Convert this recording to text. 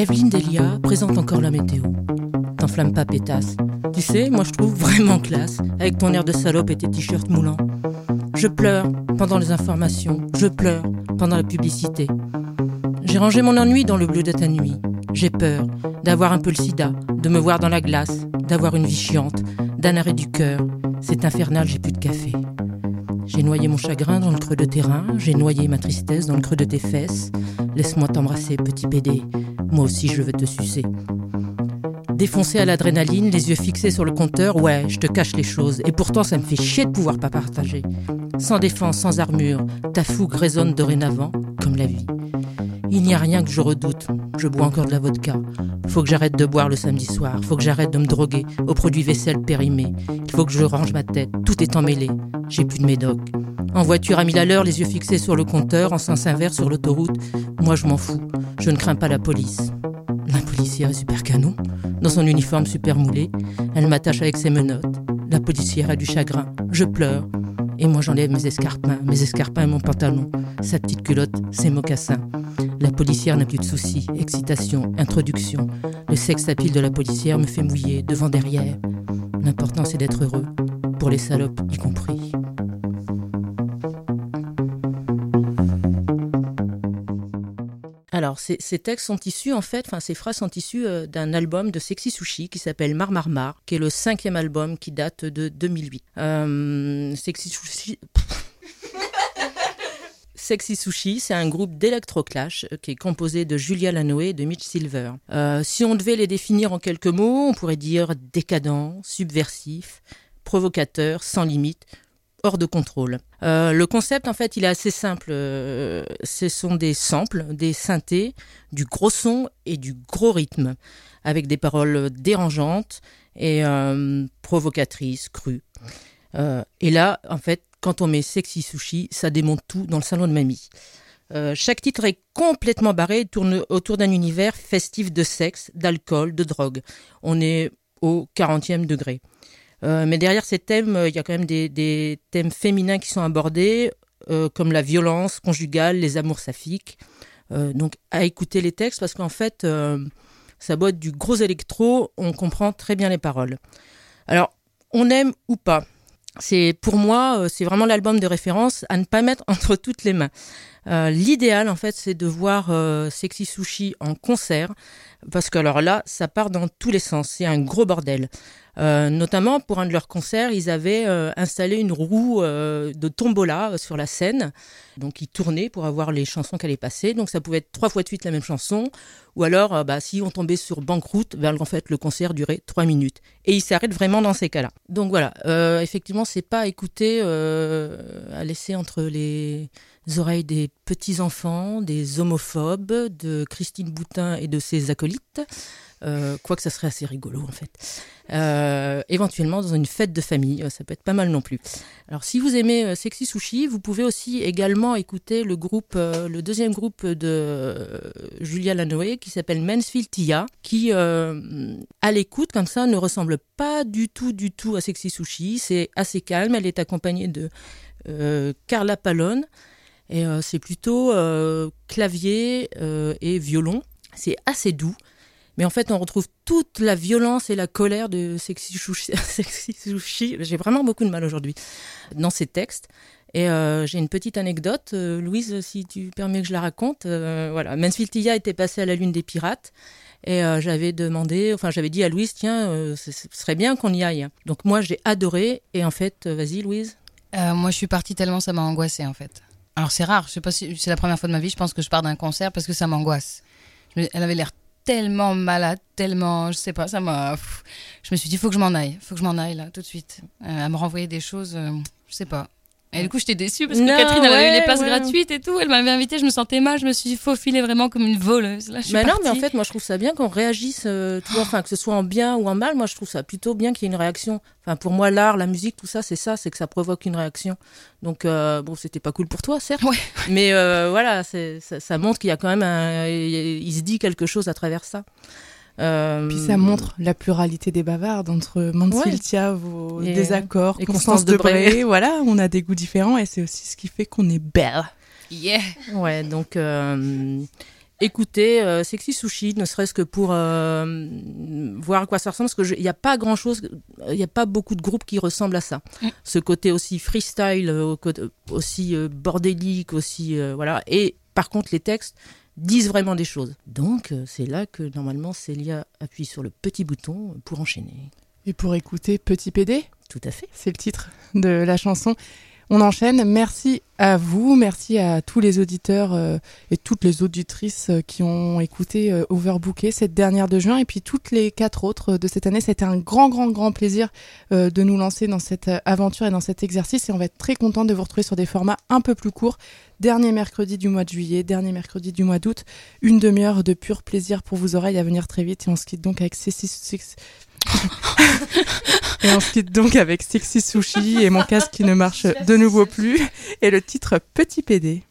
Evelyne Delia présente encore la météo. T'enflamme pas, pétasse. Tu sais, moi je trouve vraiment classe, avec ton air de salope et tes t-shirts moulants. Je pleure pendant les informations, je pleure pendant la publicité. J'ai rangé mon ennui dans le bleu de ta nuit. J'ai peur d'avoir un peu le sida, de me voir dans la glace, d'avoir une vie chiante, d'un arrêt du cœur. C'est infernal, j'ai plus de café. J'ai noyé mon chagrin dans le creux de tes reins, j'ai noyé ma tristesse dans le creux de tes fesses. Laisse-moi t'embrasser, petit pédé. Moi aussi, je veux te sucer. Défoncé à l'adrénaline, les yeux fixés sur le compteur, ouais, je te cache les choses. Et pourtant, ça me fait chier de pouvoir pas partager. Sans défense, sans armure, ta fougue résonne dorénavant, comme la vie. Il n'y a rien que je redoute. Je bois encore de la vodka. Faut que j'arrête de boire le samedi soir. Faut que j'arrête de me droguer aux produits vaisselle périmés. Il faut que je range ma tête. Tout est emmêlé. J'ai plus de médoc. En voiture à mille à l'heure, les yeux fixés sur le compteur, en sens inverse sur l'autoroute. Moi, je m'en fous. Je ne crains pas la police. La policière est super canon. Dans son uniforme super moulé, elle m'attache avec ses menottes. La policière a du chagrin. Je pleure. Et moi, j'enlève mes escarpins, mes escarpins et mon pantalon. Sa petite culotte, ses mocassins. La policière n'a plus de soucis. Excitation, introduction. Le sexe à pile de la policière me fait mouiller, devant, derrière. L'important, c'est d'être heureux. Pour les salopes y compris. Alors, ces, textes sont issus, en fait, enfin, ces phrases sont issues euh, d'un album de Sexy Sushi qui s'appelle Mar Mar Mar, qui est le cinquième album qui date de 2008. Euh, Sexy Sushi. Sexy Sushi, c'est un groupe d'électroclash euh, qui est composé de Julia Lanoé et de Mitch Silver. Si on devait les définir en quelques mots, on pourrait dire décadent, subversif, provocateur, sans limite, hors de contrôle. Euh, le concept, en fait, il est assez simple. Euh, ce sont des samples, des synthés, du gros son et du gros rythme, avec des paroles dérangeantes et euh, provocatrices, crues. Et là, en fait, quand on met Sexy Sushi, ça démonte tout dans le salon de mamie. Chaque titre est complètement barré, tourne autour d'un univers festif de sexe, d'alcool, de drogue. On est au 40e degré. Euh, mais derrière ces thèmes, il y a quand même des, thèmes féminins qui sont abordés, euh, comme la violence conjugale, les amours saphiques. Euh, donc à écouter les textes, parce qu'en fait, ça boit du gros électro, on comprend très bien les paroles. Alors, on aime ou pas? C'est pour moi, c'est vraiment l'album de référence à ne pas mettre entre toutes les mains. Euh, L'idéal, en fait, c'est de voir euh, Sexy Sushi en concert, parce que alors là, ça part dans tous les sens. C'est un gros bordel. Euh, notamment pour un de leurs concerts, ils avaient installé une roue de tombola sur la scène. Donc ils tournaient pour avoir les chansons qu'elle allaient passer. Donc ça pouvait être trois fois de suite la même chanson. Ou alors, bah, si on tombait sur Banqueroute, ben, en fait, le concert durait trois minutes. Et ils s'arrêtent vraiment dans ces cas-là. Donc voilà, effectivement, c'est pas écouter, à laisser entre les oreilles des petits-enfants, des homophobes, de Christine Boutin et de ses acolytes. Euh, quoique ça serait assez rigolo en fait. Euh, éventuellement dans une fête de famille, ça peut être pas mal non plus. Alors si vous aimez euh, Sexy Sushi, vous pouvez aussi également écouter le groupe, euh, le deuxième groupe de euh, Julia Lanoé qui s'appelle Mansfield Tia, qui à l'écoute comme ça ne ressemble pas du tout du tout à Sexy Sushi. C'est assez calme. Elle est accompagnée de Carla Palone. Et c'est plutôt clavier et violon. C'est assez doux. Mais en fait, on retrouve toute la violence et la colère de Sexy Sushi. J'ai vraiment beaucoup de mal aujourd'hui dans ces textes. Et euh, j'ai une petite anecdote, euh, Louise, si tu permets que je la raconte. Euh, voilà, Mansfield Tia était passé à la Lune des Pirates. Et euh, j'avais demandé, enfin j'avais dit à Louise, tiens, euh, ce serait bien qu'on y aille. Donc moi j'ai adoré. Et en fait, vas-y Louise. moi je suis partie tellement ça m'a angoissée en fait. Alors c'est rare, je sais pas si c'est la première fois de ma vie, je pense que je pars d'un concert parce que ça m'angoisse. Elle avait l'air tellement malade, tellement, je sais pas, ça m'a. Je me suis dit, faut que je m'en aille, faut que je m'en aille là, tout de suite. Euh, à me renvoyer des choses, euh, je sais pas. Et du coup, j'étais déçue parce que Non, Catherine, elle avait eu les places ouais. gratuites et tout. Elle m'avait invitée, je me sentais mal, je me suis faufilée vraiment comme une voleuse. Là, je suis Mais non, mais en fait, moi, je trouve ça bien qu'on réagisse, euh, tu vois, enfin, que ce soit en bien ou en mal. Moi, je trouve ça plutôt bien qu'il y ait une réaction. Enfin, pour moi, l'art, la musique, tout ça, c'est ça, c'est que ça provoque une réaction. Donc, euh, bon, c'était pas cool pour toi, certes. Ouais. Mais euh, voilà, ça, ça montre qu'il y a quand même un. Il se dit quelque chose à travers ça. Euh, Puis ça montre la pluralité des bavardes entre Mansfieldia, vos Et, désaccords, et Constance Constance Debré. Voilà, on a des goûts différents et c'est aussi ce qui fait qu'on est belle. Yeah. Ouais, donc. euh, écoutez euh, Sexy Sushi, ne serait-ce que pour euh, voir à quoi ça ressemble, parce qu'il n'y a pas grand-chose, il n'y a pas beaucoup de groupes qui ressemblent à ça. Mm. Ce côté aussi freestyle, aussi bordélique, aussi euh, voilà. Et par contre, les textes disent vraiment des choses. Donc euh, c'est là que normalement Célia appuie sur le petit bouton pour enchaîner. Et pour écouter Petit PD, Tout à fait. c'est le titre de la chanson. On enchaîne. Merci à vous, merci à tous les auditeurs euh, et toutes les auditrices euh, qui ont écouté euh, cette dernière de juin et puis toutes les quatre autres de cette année. C'était un grand, grand, grand plaisir euh, de nous lancer dans cette euh, aventure et dans cet exercice et on va être très content de vous retrouver sur des formats un peu plus courts. Dernier mercredi du mois de juillet, dernier mercredi du mois d'août, une demi-heure de pur plaisir pour vos oreilles à venir très vite et on se quitte donc avec Sexy Six- et on quitte donc avec Sexy Sushi et mon casque qui ne marche de nouveau plus et le titre Petit PD.